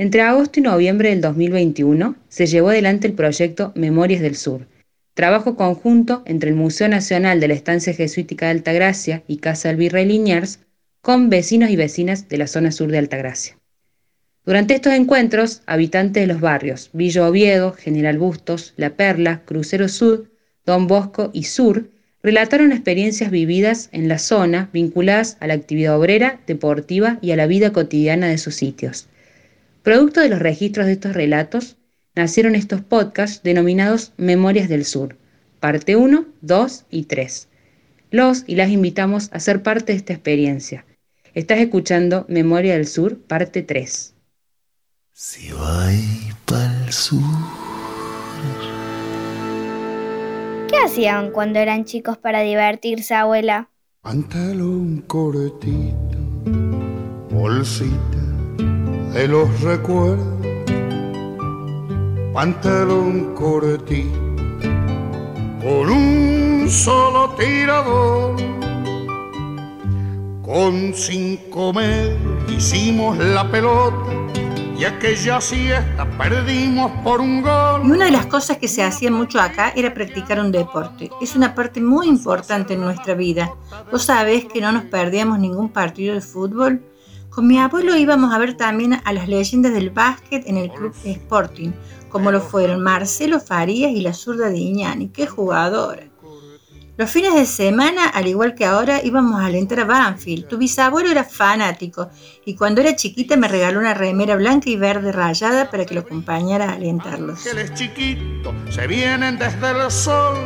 Entre agosto y noviembre del 2021 se llevó adelante el proyecto Memorias del Sur, trabajo conjunto entre el Museo Nacional de la Estancia Jesuítica de Altagracia y Casa del Virrey Liniers con vecinos y vecinas de la zona sur de Altagracia. Durante estos encuentros, habitantes de los barrios Villa Oviedo, General Bustos, La Perla, Crucero Sur, Don Bosco y Sur relataron experiencias vividas en la zona vinculadas a la actividad obrera, deportiva y a la vida cotidiana de sus sitios. Producto de los registros de estos relatos, nacieron estos podcasts denominados Memorias del Sur, parte 1, 2 y 3. Los y las invitamos a ser parte de esta experiencia. Estás escuchando Memoria del Sur, parte 3. Si para el sur. ¿Qué hacían cuando eran chicos para divertirse, abuela? Pantalón cortito, bolsita de los recuerdos, pantalón cortito, con un solo tirador, con cinco meses hicimos la pelota. Y aquella siesta perdimos por un gol. Y una de las cosas que se hacía mucho acá era practicar un deporte. Es una parte muy importante en nuestra vida. Vos sabés que no nos perdíamos ningún partido de fútbol con mi abuelo íbamos a ver también a las leyendas del básquet en el club Sporting, como lo fueron Marcelo Farías y la zurda de Iñani. ¡Qué jugadora! Los fines de semana, al igual que ahora, íbamos a alentar a Banfield. Tu bisabuelo era fanático y cuando era chiquita me regaló una remera blanca y verde rayada para que lo acompañara a alentarlos. chiquito, se vienen desde el sol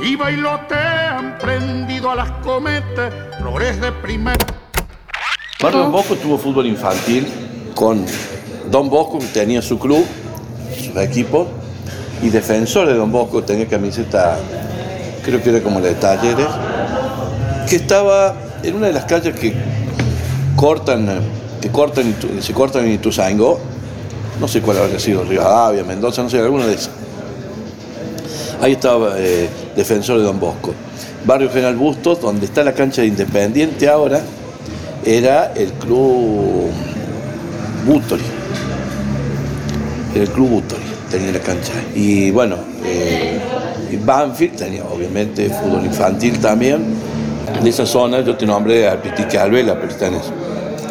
y bailotean prendido a las cometas, flores de primera. Barrio Don Bosco tuvo fútbol infantil con Don Bosco, que tenía su club, su equipo, y defensor de Don Bosco tenía camiseta, creo que era como la de talleres, que estaba en una de las calles que cortan, que cortan, se cortan en Ituzaingó, no sé cuál habría sido, Rivadavia, Mendoza, no sé, alguna de esas. Ahí estaba eh, defensor de Don Bosco. Barrio General Bustos, donde está la cancha de Independiente ahora, era el club Butori. el club Butori, tenía la cancha. Y bueno, eh, Banfield tenía obviamente fútbol infantil también. De esa zona yo te nombré a Pitique Alvela, pero está en eso.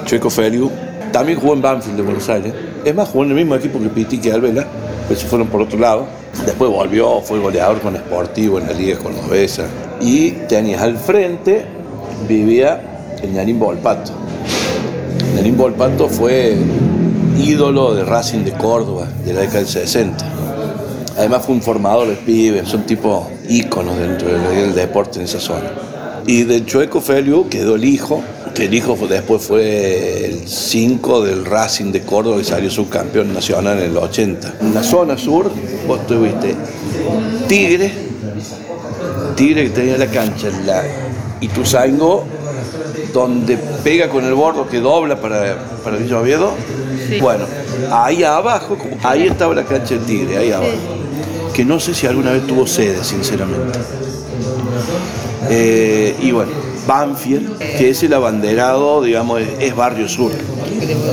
Chueco Feriu también jugó en Banfield de Buenos Aires. Es más, jugó en el mismo equipo que Pitique Alvela, pero se fueron por otro lado. Después volvió, fue goleador con Sportivo en la liga con los Besa. Y tenías al frente, vivía el Ñarín Volpato. Ñarín fue ídolo de Racing de Córdoba de la década del 60. Además fue un formador de pibes, son tipo íconos dentro del, deporte en esa zona. Y del Chueco Feliu quedó el hijo, que el hijo después fue el 5 del Racing de Córdoba y salió subcampeón nacional en el 80. En la zona sur, vos tuviste Tigre, Tigre que tenía la cancha, la Ituzaingó donde pega con el bordo que dobla para, para Villa Oviedo. Bueno, ahí abajo, ahí estaba la cancha del Tigre, ahí abajo. Que no sé si alguna vez tuvo sede, sinceramente. Eh, y bueno, Banfield, que es el abanderado, digamos, es, Barrio Sur.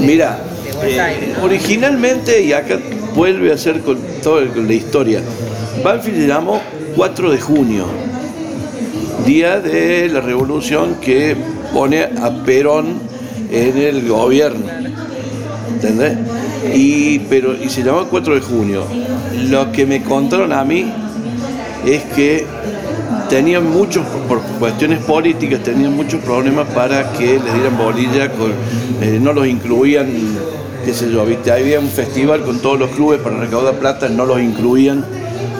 Mira, eh, originalmente, y acá vuelve a ser con toda la historia, Banfield se llamó 4 de junio, día de la revolución que pone a Perón en el gobierno. ¿Entendés? Y, pero, y se llama 4 de junio. Lo que me contaron a mí es que tenían muchos, por cuestiones políticas, tenían muchos problemas para que les dieran bolilla, con, eh, no los incluían, qué sé yo, ¿viste? Había un festival con todos los clubes para recaudar plata, no los incluían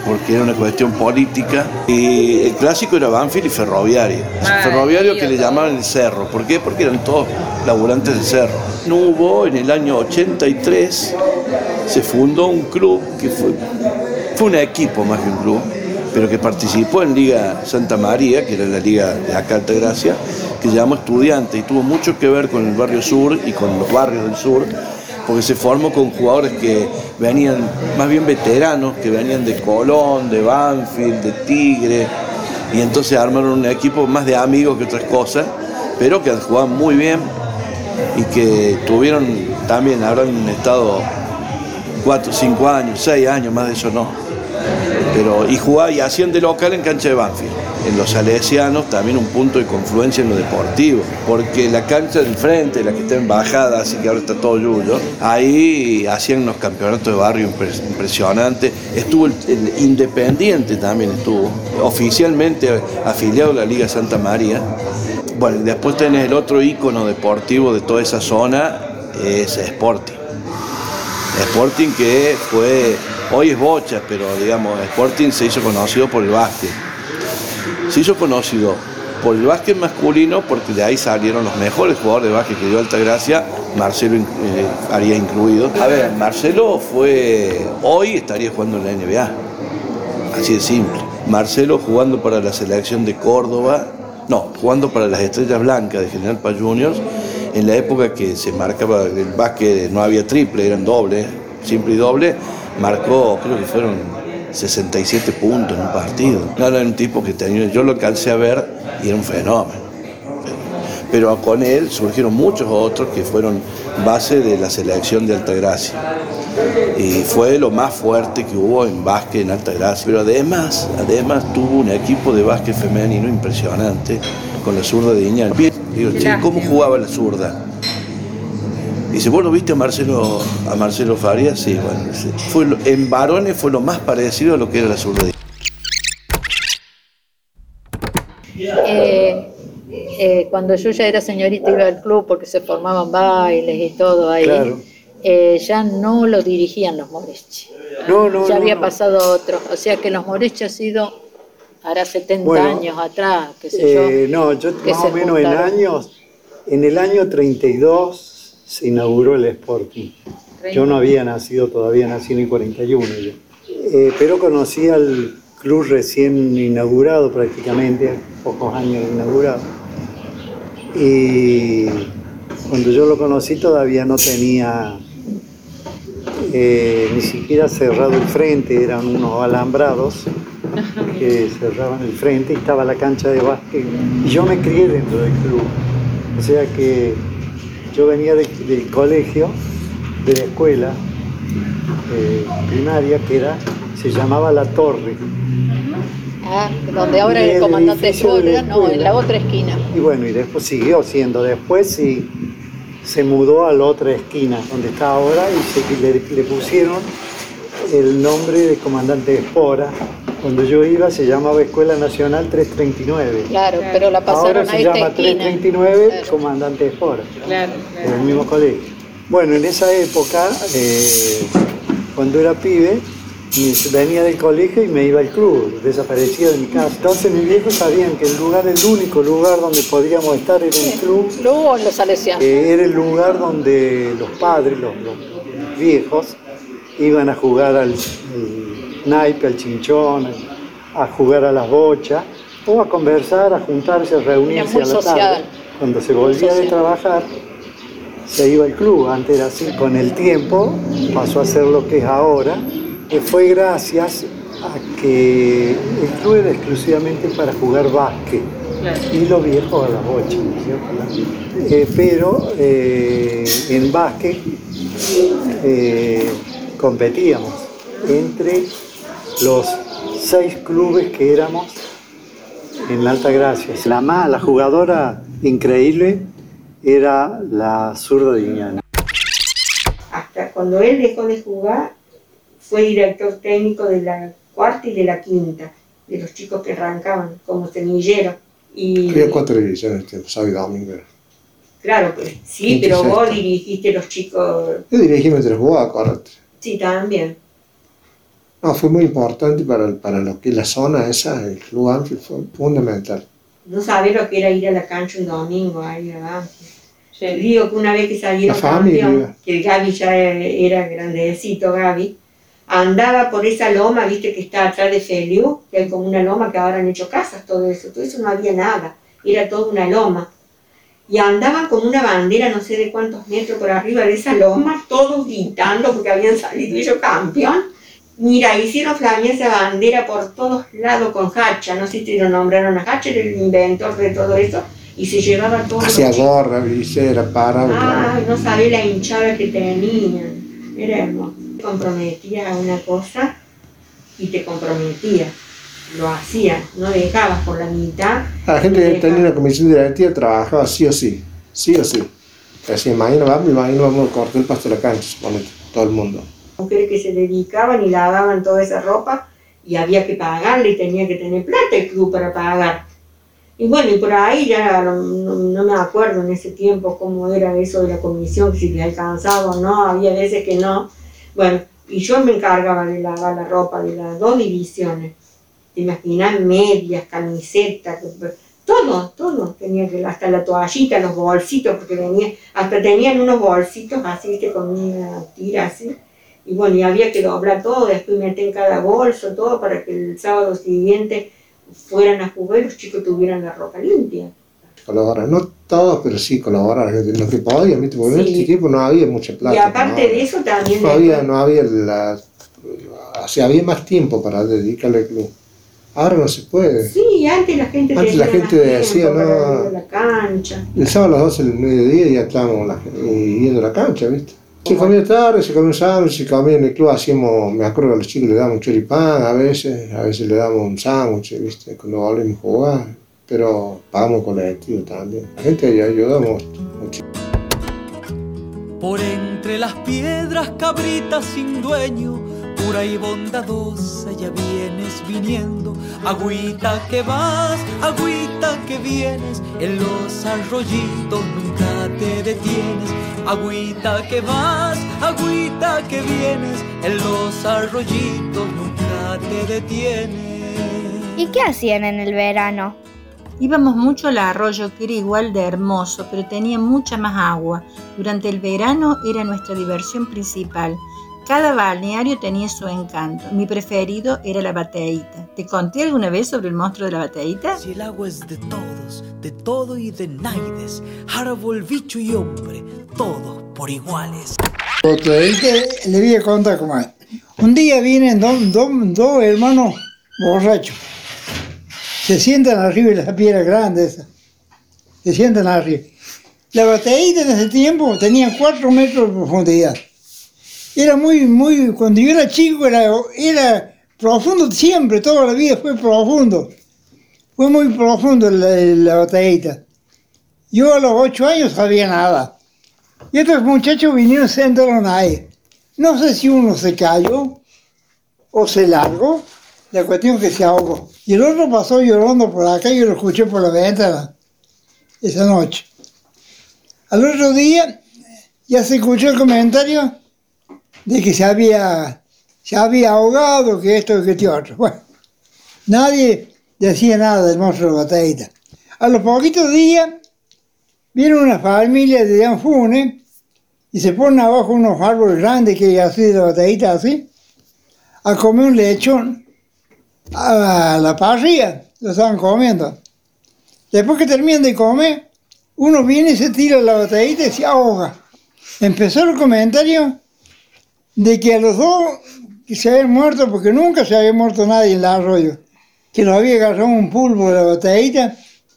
porque era una cuestión política. Y el clásico era Banfield y Ferroviario. ferroviario que le llamaban el Cerro. ¿Por qué? Porque eran todos laburantes del Cerro. No hubo, en el año 83, se fundó un club que fue, fue un equipo más que un club, pero que participó en Liga Santa María, que era la liga de acá Gracia, que se llamó Estudiante y tuvo mucho que ver con el barrio sur y con los barrios del sur porque se formó con jugadores que venían más bien veteranos, que venían de Colón, de Banfield, de Tigre, y entonces armaron un equipo más de amigos que otras cosas, pero que jugaban muy bien y que tuvieron también, habrán estado 4, 5 años, 6 años, más de eso no. Pero, y jugaba y hacían de local en cancha de Banfield. En los salesianos también un punto de confluencia en lo deportivo, porque la cancha del frente, la que está en bajada, así que ahora está todo yuyo, ahí hacían unos campeonatos de barrio impresionantes. Estuvo el, Independiente también estuvo, oficialmente afiliado a la Liga Santa María. Bueno, después tenés el otro ícono deportivo de toda esa zona, es Sporting. Sporting que fue, hoy es bocha, pero digamos, Sporting se hizo conocido por el básquet. Se hizo conocido por el básquet masculino porque de ahí salieron los mejores jugadores de básquet que dio Altagracia, Marcelo eh, haría incluido. A ver, Marcelo fue, hoy estaría jugando en la NBA, así de simple. Marcelo jugando para la selección de Córdoba, no, jugando para las Estrellas Blancas de General Paz Juniors en la época que se marcaba el básquet, no había triple, eran doble, simple y doble, marcó, creo que fueron 67 puntos en un partido. Claro, era un tipo que tenía, yo lo alcancé a ver y era un fenómeno. Pero con él surgieron muchos otros que fueron base de la selección de Altagracia. Y fue lo más fuerte que hubo en básquet en Altagracia. Pero además, además tuvo un equipo de básquet femenino impresionante con la zurda de Iñal. Digo, ¿cómo jugaba la zurda? Dice, ¿vos lo viste a Marcelo, a Marcelo Farías? Sí, bueno, Fue, en varones fue lo más parecido a lo que era la zurda. Eh, eh, cuando yo ya era señorita iba al club porque se formaban bailes y todo ahí. Eh, ya no lo dirigían los Morechi. No, no, ya había pasado otro. O sea que los Morechi ha sido hará 70 años atrás, qué sé yo. No, yo más o menos en años, en el año 32 se inauguró el Sporting. Yo no había nacido todavía, nací en el 41 yo. Eh, pero conocí al club recién inaugurado prácticamente, pocos años inaugurado. Y cuando yo lo conocí todavía no tenía eh, ni siquiera cerrado el frente, eran unos alambrados que cerraban el frente y estaba la cancha de básquet. Y yo me crié dentro del club. O sea que yo venía del colegio, de la escuela eh, primaria, que era, se llamaba La Torre. Ah, donde ahora el, comandante Escuela, no, en la otra esquina. Y bueno, y después siguió siendo. Después sí, se mudó a la otra esquina, donde está ahora, y le, le pusieron el nombre de comandante Espora, cuando yo iba se llamaba Escuela Nacional 339. Claro, pero la pasaron Ahora se llama 339 Comandante Espora, claro, en el mismo colegio. Bueno, en esa época, eh, cuando era pibe, venía del colegio y me iba al club, desaparecía de mi casa. Entonces mis viejos sabían que el lugar, el único lugar donde podíamos estar era el club. ¿Club o los salesianos? era el lugar donde los padres, los, viejos, iban a jugar al, naipe, al chinchón, a jugar a las bochas, o a conversar, a juntarse, a reunirse a la tarde. Cuando se volvía de trabajar, se iba al club, antes era así. Con el tiempo pasó a ser lo que es ahora, que fue gracias a que el club era exclusivamente para jugar básquet. Y los viejos a las bochas, eh, pero eh, en básquet eh, competíamos entre los seis clubes que éramos en la Alta Gracia. La más, la jugadora increíble era la zurda de Hasta cuando él dejó de jugar, fue director técnico de la cuarta y de la quinta, de los chicos que arrancaban como semillero. Y... cuatro divisiones, sábado domingo. Claro, pues, sí, pero vos dirigiste los chicos. Yo dirigí mientras jugaba, correcto. Sí, también. No, fue muy importante para, para lo que la zona esa, el club Anfield fue fundamental. No sabía lo que era ir a la cancha un domingo a ir a Anfield. Digo que una vez que salieron campeón, que Gaby ya era grandecito, Gaby, andaba por esa loma, viste que está atrás de Feliu, que hay como una loma que ahora han hecho casas, todo eso, todo eso no había nada, era toda una loma. Y andaba con una bandera, no sé de cuántos metros por arriba de esa loma, todos gritando porque habían salido ellos campeón Mira, hicieron flamear esa bandera por todos lados con Hacha, no sé si lo nombraron a Hacha, era el inventor de todo eso, y se llevaba todo. Hacía gorra, visera, para. Ah, no sabía la hinchada que tenían, era hermoso. comprometías a una cosa y te comprometías. Lo hacías, no dejabas por la mitad. La gente que tenía una comisión directiva trabajaba sí o sí, sí o sí. Decía, mañana vamos y mañana vamos a cortar el pasto de la cancha, todo el mundo. Mujeres que se dedicaban y lavaban toda esa ropa y había que pagarle y tenía que tener plata el club para pagar. Y bueno, y por ahí ya no, me acuerdo en ese tiempo cómo era eso de la comisión, si le alcanzaba o no, había veces que no. Bueno, y yo me encargaba de lavar la ropa de las dos divisiones. Te imaginas medias, camisetas, todo, todo. Tenía que, hasta la toallita, los bolsitos, porque venía, hasta tenían unos bolsitos así, que con una tira así. Y bueno, y había que doblar todo, después meter en cada bolso, todo, para que el sábado siguiente fueran a jugar y los chicos tuvieran la ropa limpia. Colaborar, no todos, pero sí colaborar, lo que podían, porque en este tiempo no había mucha plata. Y aparte de eso también... No había, no había la... O sea, había más tiempo para dedicarle al club. Ahora no se puede. Sí, antes la gente antes la gente decía, no, la cancha. El sábado a las 12 del mediodía ya estábamos la, yendo a la cancha, ¿viste? Se comía tarde, se comía un sándwich, se comía en el club, hacíamos, me acuerdo que a los chicos le damos un choripán a veces, a veces le damos un sándwich, ¿viste? Cuando volvemos a jugar, pero pagamos colectivo también. La gente ayudamos mucho. Por entre las piedras cabritas sin dueño, pura y bondadosa ya vienes viniendo, agüita que vas, agüita que vienes, en los arroyitos nunca te detienes Agüita que vas, agüita que vienes, en los arroyitos nunca te detienes. ¿Y qué hacían en el verano? Íbamos mucho al arroyo que era igual de hermoso, pero tenía mucha más agua. Durante el verano era nuestra diversión principal. Cada balneario tenía su encanto. Mi preferido era la bateíta. ¿Te conté alguna vez sobre el monstruo de la bateíta? Si el agua es de todos, de todo y de naides, árbol, bicho y hombre, todos por iguales. Le voy a contar cómo es. Un día vienen dos, hermanos borrachos. Se sientan arriba de la piedra grande esa. Se sientan arriba. La bateíta en ese tiempo tenía cuatro metros de profundidad era muy, muy, cuando yo era chico era, era profundo siempre, toda la vida fue profundo. Fue muy profundo la, la batallita. Yo a los ocho años sabía nada. Y otros muchachos vinieron, se entraron ahí. No sé si uno se cayó o se largó, la cuestión que se ahogó. Y el otro pasó llorando por acá y yo lo escuché por la ventana esa noche. Al otro día ya se escuchó el comentario de que se había, se había ahogado, que esto, que otro. Bueno, nadie decía nada del monstruo de batallita. A los poquitos días, viene una familia de Anfune y se ponen abajo unos árboles grandes que así de batallita así, a comer un lechón a la parrilla, lo estaban comiendo. Después que terminan de comer, uno viene y se tira la batallita y se ahoga. Empezó el comentario de que a los dos que se habían muerto, porque nunca se había muerto nadie en el arroyo, que lo había agarrado un pulpo de la batallita,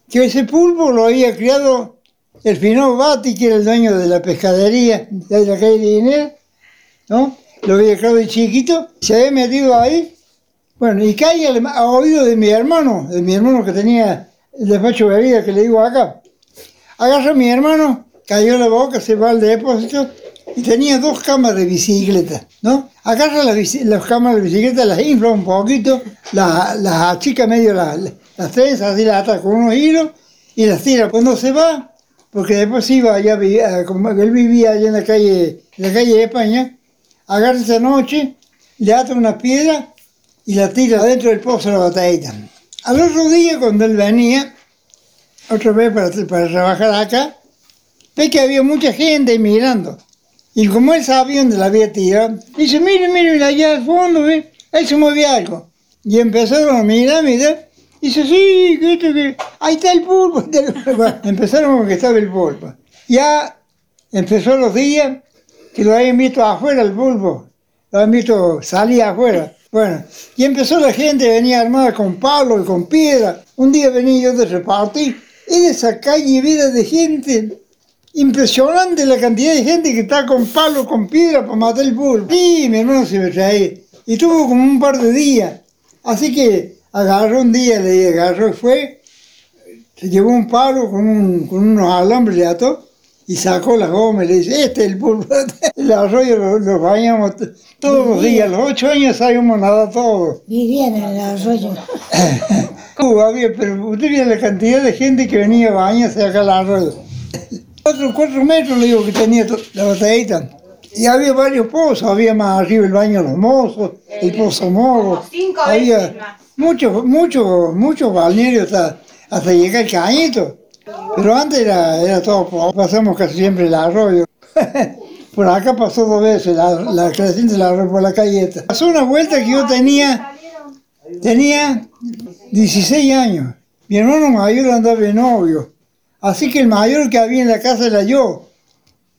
que ese pulpo lo había criado el Finó Bati, que era el dueño de la pescadería de la calle de Inés, ¿no? Lo había criado de chiquito, se había metido ahí, bueno, y cae a oído de mi hermano, de mi hermano que tenía el despacho de bebida que le digo acá. Agarra a mi hermano, cayó la boca, se va al depósito, y tenía dos cámaras de bicicleta, ¿no? Agarra las, las cámaras de bicicleta, las infla un poquito, las, achica medio las, las trenzas, así las ata con unos hilos y las tira. Cuando se va, porque después iba allá, como él vivía allá en la calle, en la calle de España, agarra esa noche, le ata una piedra y la tira adentro del pozo de la batallita. Al otro día, cuando él venía, otra vez para, para trabajar acá, ve que había mucha gente mirando. Y como él sabía dónde la había tirado, dice, mire, mire, allá al fondo, ¿ve? ahí se movía algo. Y empezaron a mirar, mirar. Dice, sí, que esto, que... Ahí está el pulpo. empezaron con que estaba el pulpo. Ya empezó los días que lo habían visto afuera el pulpo. Lo habían visto salir afuera. Bueno, y empezó la gente, venía armada con palos y con piedra. Un día venía yo de repartir. De esa calle vida de gente Impresionante la cantidad de gente que está con palo, con piedra para matar el pulpo. Sí, mi hermano se me trae. Y tuvo como un par de días. Así que agarró un día, le agarró y fue, se llevó un palo con, con unos alambres de ató y sacó la goma y le dice, este es el pulpo. El arroyo lo, bañamos todos los días, a los ocho años sabíamos nada todos. Vivían en el arroyo. había, pero usted la cantidad de gente que venía a bañarse acá al arroyo. Cuatro, cuatro metros le digo que tenía la botellita. Y había varios pozos, había más arriba el baño de los mozos, el pozo moro. Había muchos, muchos, muchos balnearios hasta, hasta llegar al cañito. Pero antes era, era todo, pasamos casi siempre el arroyo. por acá pasó dos veces la, la creciente del arroyo por la calleta. Pasó una vuelta que yo tenía, tenía 16 años. Mi hermano mayor andaba de novio. Así que el mayor que había en la casa era yo.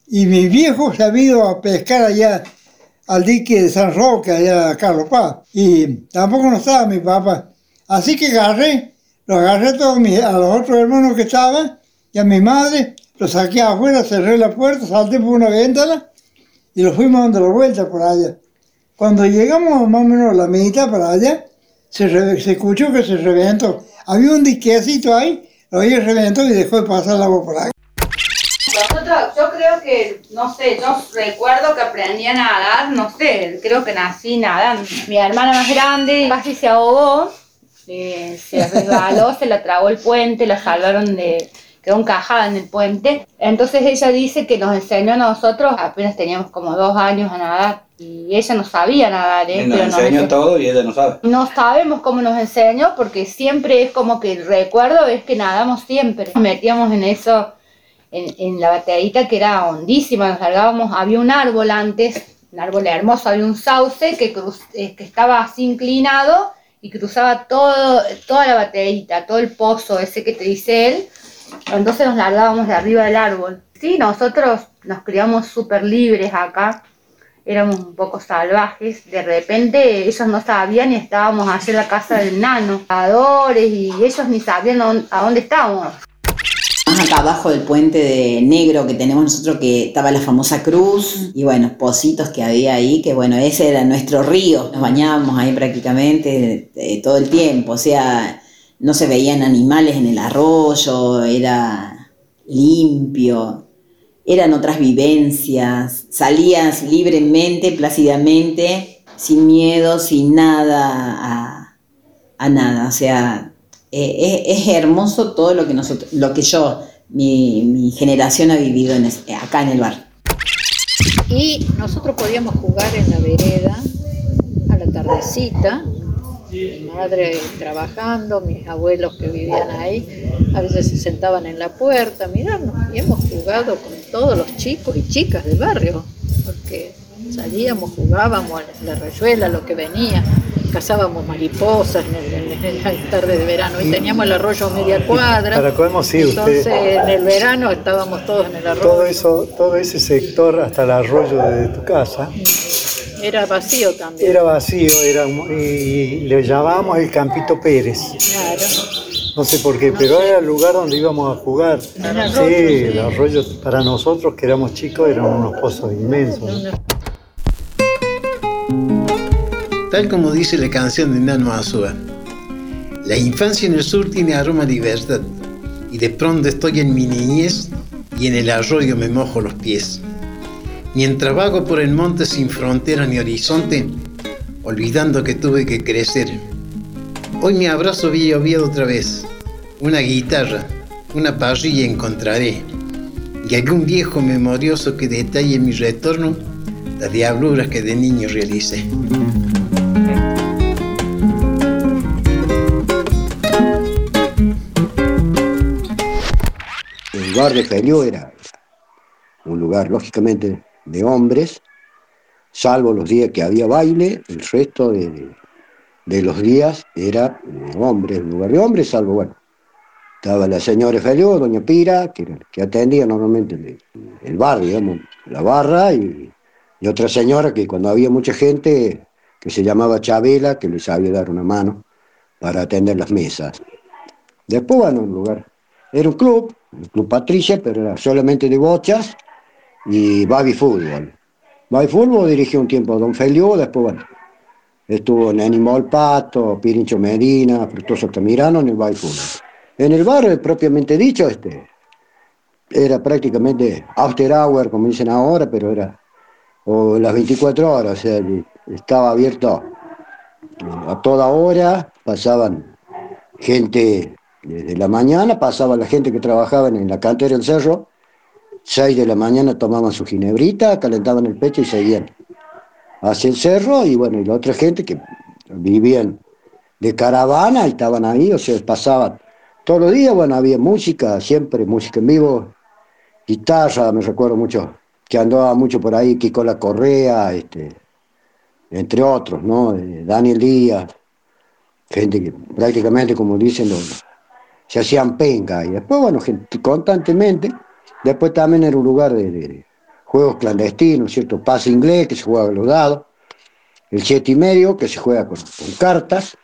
Y mi viejo se había ido a pescar allá al dique de San Roque, allá a Carlos Paz. Y tampoco no estaba mi papá. Así que agarré, lo agarré a, todos mis, a los otros hermanos que estaban y a mi madre, lo saqué afuera, cerré la puerta, salté por una ventana y lo fuimos dando la vuelta por allá. Cuando llegamos más o menos a la mitad para allá, se, se escuchó que se reventó. Había un diquecito ahí, lo había reventó y dejó de pasar el agua por ahí. Nosotros, yo creo que, no sé, yo recuerdo que aprendí a nadar, no sé, creo que nací nadando. Mi hermana más grande casi se ahogó, eh, se resbaló, se la tragó el puente, la salvaron de, quedó encajada en el puente. Entonces ella dice que nos enseñó a nosotros, apenas teníamos como dos años a nadar, y ella no sabía nadar, ¿eh? Nos enseñó todo y ella no sabe. No sabemos cómo nos enseñó, porque siempre es como que el recuerdo es que nadamos siempre. Nos metíamos en eso en, la bateadita que era hondísima, nos largábamos, había un árbol antes, un árbol hermoso, había un sauce que, eh, que estaba así inclinado y cruzaba todo, toda la bateadita, todo el pozo ese que te dice él, entonces nos largábamos de arriba del árbol. Sí, nosotros nos criamos súper libres acá, éramos un poco salvajes, de repente ellos no sabían y estábamos allá en la casa del nano, y ellos ni sabían a dónde estábamos. Acá abajo del puente de negro que tenemos nosotros, que estaba la famosa cruz, y bueno, pocitos que había ahí, que bueno, ese era nuestro río. Nos bañábamos ahí prácticamente eh, todo el tiempo, o sea, no se veían animales en el arroyo, era limpio, eran otras vivencias, salías libremente, plácidamente, sin miedo, sin nada a, a nada, o sea, eh, es, hermoso todo lo que, nosotros, lo que yo, mi, generación ha vivido en acá en el bar. Y nosotros podíamos jugar en la vereda a la tardecita, mi madre trabajando, mis abuelos que vivían ahí, a veces se sentaban en la puerta a mirarnos y hemos jugado con todos los chicos y chicas del barrio, porque salíamos, jugábamos en la rayuela, lo que venía cazábamos mariposas en, las tardes de verano y teníamos el arroyo media cuadra. Para cómo sí, Entonces en el verano estábamos todos en el arroyo. Todo eso, todo ese sector hasta el arroyo de tu casa. Era vacío también. Era vacío, era, y le llamábamos el Campito Pérez. Claro. No sé por qué, pero era el lugar donde íbamos a jugar. sí, el arroyo para nosotros que éramos chicos eran unos pozos inmensos. tal como dice la canción de Nano Azúa. La infancia en el sur tiene aroma a libertad, y de pronto estoy en mi niñez y en el arroyo me mojo los pies. Mientras vago por el monte sin frontera ni horizonte, olvidando que tuve que crecer. Hoy me abrazo Oviedo otra vez, una guitarra, una parrilla encontraré, y algún viejo memorioso que detalle mi retorno, las diabluras que de niño realicé. El lugar de Feliu era un lugar, lógicamente, de hombres, salvo los días que había baile, el resto de, los días era de hombres, un lugar de hombres, salvo, bueno, estaba la señora Feliu, doña Pira, que, que atendía normalmente el, bar, digamos, la barra, y, otra señora que cuando había mucha gente, que se llamaba Chabela, que le sabía dar una mano para atender las mesas. Después, bueno, un lugar Era un club, el Club Patricia, pero solamente de bochas y Babi Fútbol. Babi Fútbol dirigió un tiempo a Don Feliu, después, bueno, estuvo en Animal Pato, Pirincho Medina, Fructuoso Tamirano en el Babi Fútbol. En el barrio, propiamente dicho, este, era prácticamente after hour, como dicen ahora, pero era o las 24 horas, o sea, estaba abierto a toda hora, pasaban gente desde la mañana, pasaba la gente que trabajaba en la cantera del cerro, 6 de la mañana tomaban su ginebrita, calentaban el pecho y seguían hacia el cerro, y bueno, y la otra gente que vivían de caravana estaban ahí, o sea, pasaban todos los días, bueno, había música, siempre música en vivo, guitarra, me recuerdo mucho, que andaba mucho por ahí, Kiko La Correa, este, entre otros, ¿no? Eh, Daniel Díaz, gente que prácticamente, como dicen, se hacían penca, y después, bueno, constantemente, después también era un lugar de, juegos clandestinos, ¿cierto? Pase inglés, que se juega a los dados, el siete y medio, que se juega con, cartas,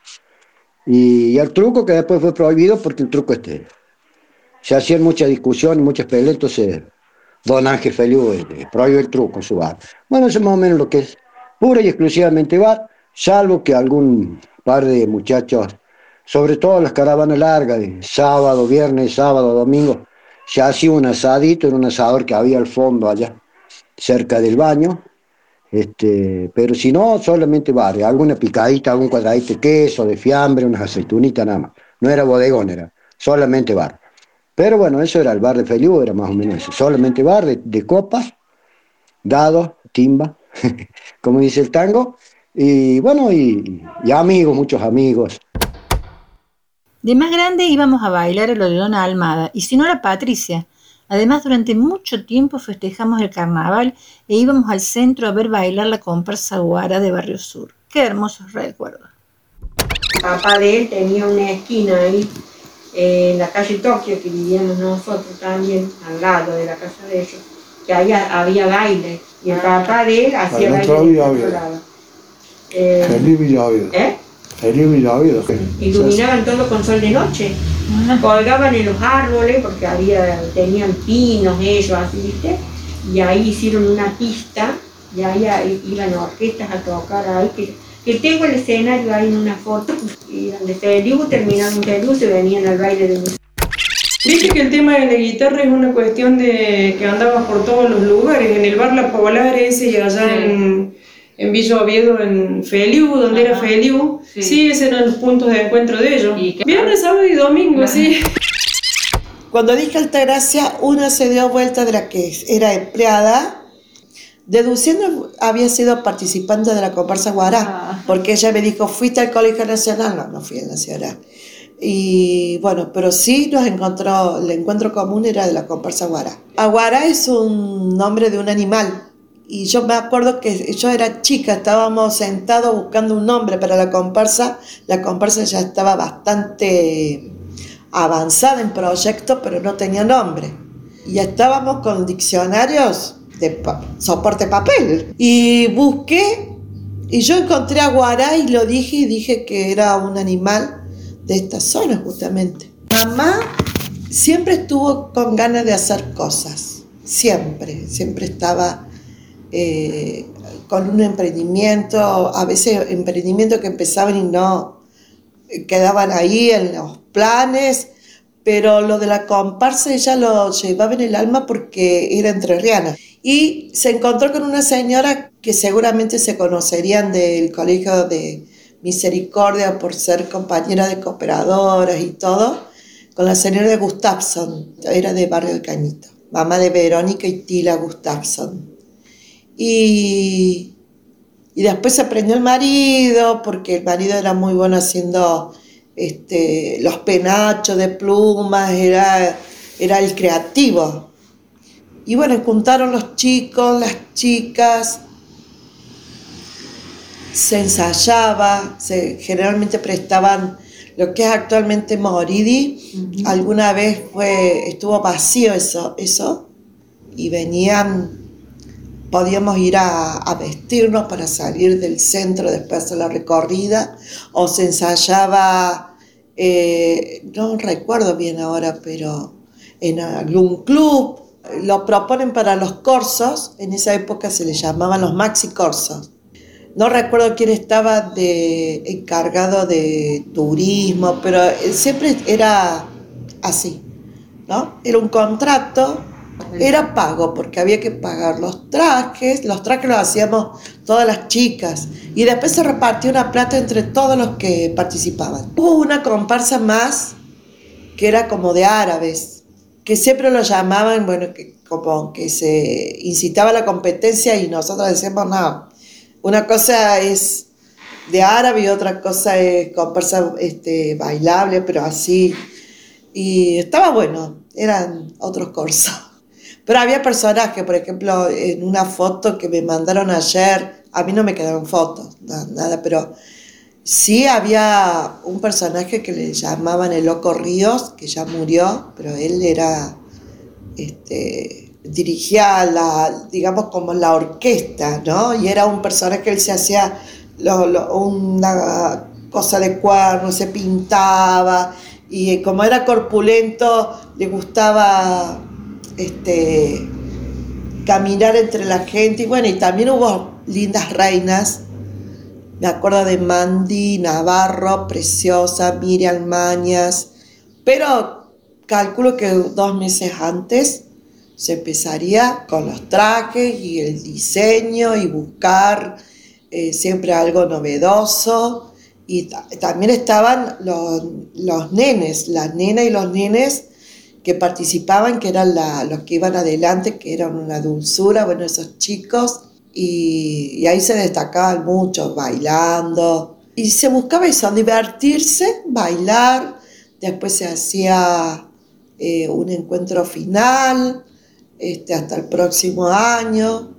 y, el truco que después fue prohibido porque el truco este se hacían muchas discusiones, muchas peleas, entonces don Ángel Feliu este, prohibió el truco en su bar. Bueno, eso es más o menos lo que es pura y exclusivamente bar, salvo que algún par de muchachos, sobre todo las caravanas largas, de sábado, viernes, sábado, domingo, se hacía un asadito en un asador que había al fondo allá, cerca del baño, este, pero si no, solamente bar, alguna picadita, algún cuadradito de queso, de fiambre, unas aceitunitas nada más. No era bodegón, era solamente bar. Pero bueno, eso era el bar de Feliu, era más o menos eso, solamente bar de, copas, dados, timba, como dice el tango, y bueno, y, amigos, muchos amigos. De más grande íbamos a bailar a lo de Dona Almada, y si no era Patricia. Además, durante mucho tiempo festejamos el carnaval e íbamos al centro a ver bailar la comparsa guara de Barrio Sur. Qué hermosos recuerdos. papá de él tenía una esquina ahí en la calle Tokio, que vivíamos nosotros también, al lado de la casa de ellos, que había, había baile, y el ah. papá de él hacía baile de otro lado. Eh, ¿Eh? Iluminaban todo con sol de noche. Colgaban en los árboles porque había, tenían pinos ellos, así, ¿viste? Y ahí hicieron una pista y ahí iban orquestas a tocar ahí. Que, que tengo el escenario ahí en una foto, iban de Feliu, terminaban Feliu, se venían al baile de música. Viste que el tema de la guitarra es una cuestión de que andabas por todos los lugares, en el bar La Polar ese y allá en, en, Villa Oviedo, en Feliu, donde era Feliu. Sí. esos eran los puntos de encuentro de ellos. Viernes, sábado y domingo, sí. Cuando dije Altagracia, una se dio vuelta de la que era empleada deduciendo había sido participante de la comparsa Guará, ah. porque ella me dijo, ¿fuiste al Colegio Nacional? No, no fui al Nacional. Y bueno, pero sí nos encontró, el encuentro común era de la comparsa Guará. Aguará es un nombre de un animal. Y yo me acuerdo que yo era chica, estábamos sentados buscando un nombre para la comparsa. La comparsa ya estaba bastante avanzada en proyecto, pero no tenía nombre. Y estábamos con diccionarios de soporte papel. Y busqué y yo encontré a Guará y lo dije y dije que era un animal de esta zona justamente. Mamá siempre estuvo con ganas de hacer cosas, siempre, siempre estaba eh, con un emprendimiento, a veces emprendimientos que empezaban y no quedaban ahí en los planes, pero lo de la comparsa ella lo llevaba en el alma porque era entrerriana y se encontró con una señora que seguramente se conocerían del colegio de Misericordia por ser compañera de cooperadoras y todo, con la señora de Gustafsson, era de Barrio del Cañito, mamá de Verónica y Tila Gustafsson. Y, y después se aprendió el marido, porque el marido era muy bueno haciendo este, los penachos de plumas, era, era el creativo, y bueno, juntaron los chicos, las chicas, se ensayaba, se, generalmente prestaban lo que es actualmente Moridi. Alguna vez fue, estuvo vacío eso, eso, y venían, podíamos ir a, vestirnos para salir del centro después de la recorrida, o se ensayaba, eh, no recuerdo bien ahora, pero en algún club. Lo proponen para los corsos, en esa época se les llamaban los maxi corsos. No recuerdo quién estaba encargado de turismo, pero siempre era así, ¿no? Era un contrato, era pago, porque había que pagar los trajes, los trajes los hacíamos todas las chicas, y después se repartió una plata entre todos los que participaban. Hubo una comparsa más que era como de árabes, que siempre lo llamaban, bueno, que como que se incitaba la competencia y nosotros decíamos, no, una cosa es de árabe y otra cosa es comparsa este, bailable, pero así. Y estaba bueno, eran otros cursos. Pero había personajes, por ejemplo, en una foto que me mandaron ayer, a mí no me quedaron fotos, nada, pero sí había un personaje que le llamaban el Loco Ríos, que ya murió, pero él era, este, dirigía la, digamos, como la orquesta, ¿no? Y era un personaje que él se hacía una cosa de cuerno, se pintaba, y como era corpulento, le gustaba este, caminar entre la gente, y bueno, y también hubo lindas reinas, me acuerdo de Mandy Navarro, preciosa, Miriam Mañas, pero calculo que dos meses antes se empezaría con los trajes y el diseño y buscar eh, siempre algo novedoso. Y también estaban los, los, nenes, las nenas y los nenes que participaban, que eran los que iban adelante, que eran una dulzura, bueno, esos chicos, y, ahí se destacaban mucho, bailando, y se buscaba eso, divertirse, bailar, después se hacía eh, un encuentro final, este, hasta el próximo año.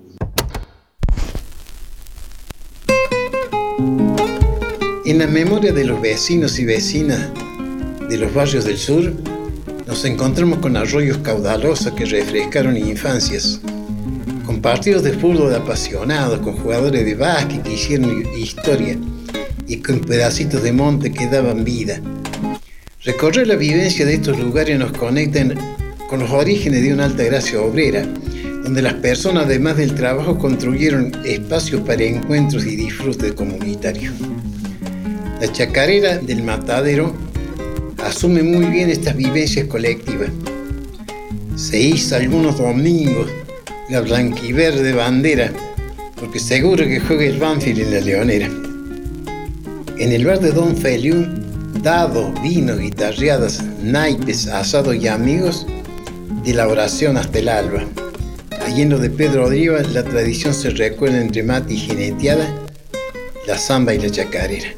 En la memoria de los vecinos y vecinas de los barrios del sur, nos encontramos con arroyos caudalosos que refrescaron infancias, con partidos de fútbol apasionados, con jugadores de básquet que hicieron historia y con pedacitos de monte que daban vida. Recorrer la vivencia de estos lugares nos conecta con los orígenes de una alta gracia obrera, donde las personas además del trabajo construyeron espacios para encuentros y disfrute comunitario. La chacarera del matadero asume muy bien estas vivencias colectivas. Se hizo algunos domingos la blanquiverde bandera, porque seguro que juega el Banfield en la Leonera. En el bar de Don Feliu, dado, vino, guitarreadas, naipes, asado y amigos, de la oración hasta el alba. Allí de Pedro Odriva, la tradición se recuerda entre mate y jineteada, la samba y la chacarera.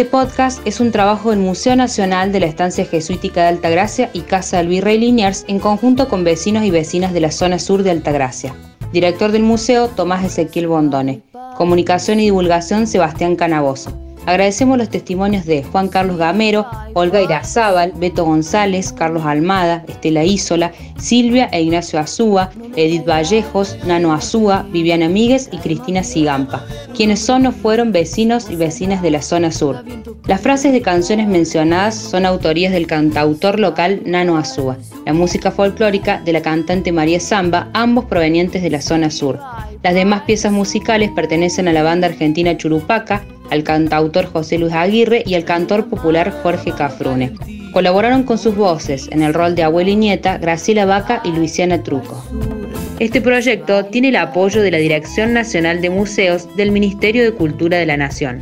Este podcast es un trabajo del Museo Nacional de la Estancia Jesuítica de Altagracia y Casa del Virrey Liniers en conjunto con vecinos y vecinas de la zona sur de Altagracia. Director del museo, Tomás Ezequiel Bondone. Comunicación y divulgación, Sebastián Canaboso. Agradecemos los testimonios de Juan Carlos Gamero, Olga Irazábal, Beto González, Carlos Almada, Estela Isola, Silvia e Ignacio Azúa, Edith Vallejos, Nano Azúa, Viviana Míguez y Cristina Sigampa, quienes son o fueron vecinos y vecinas de la zona sur. Las frases de canciones mencionadas son autorías del cantautor local Nano Azúa, la música folclórica de la cantante María Zamba, ambos provenientes de la zona sur. Las demás piezas musicales pertenecen a la banda argentina Churupaca, al cantautor José Luis Aguirre y al cantor popular Jorge Cafrune. Colaboraron con sus voces en el rol de abuela y nieta Graciela Vaca y Luisiana Truco. Este proyecto tiene el apoyo de la Dirección Nacional de Museos del Ministerio de Cultura de la Nación.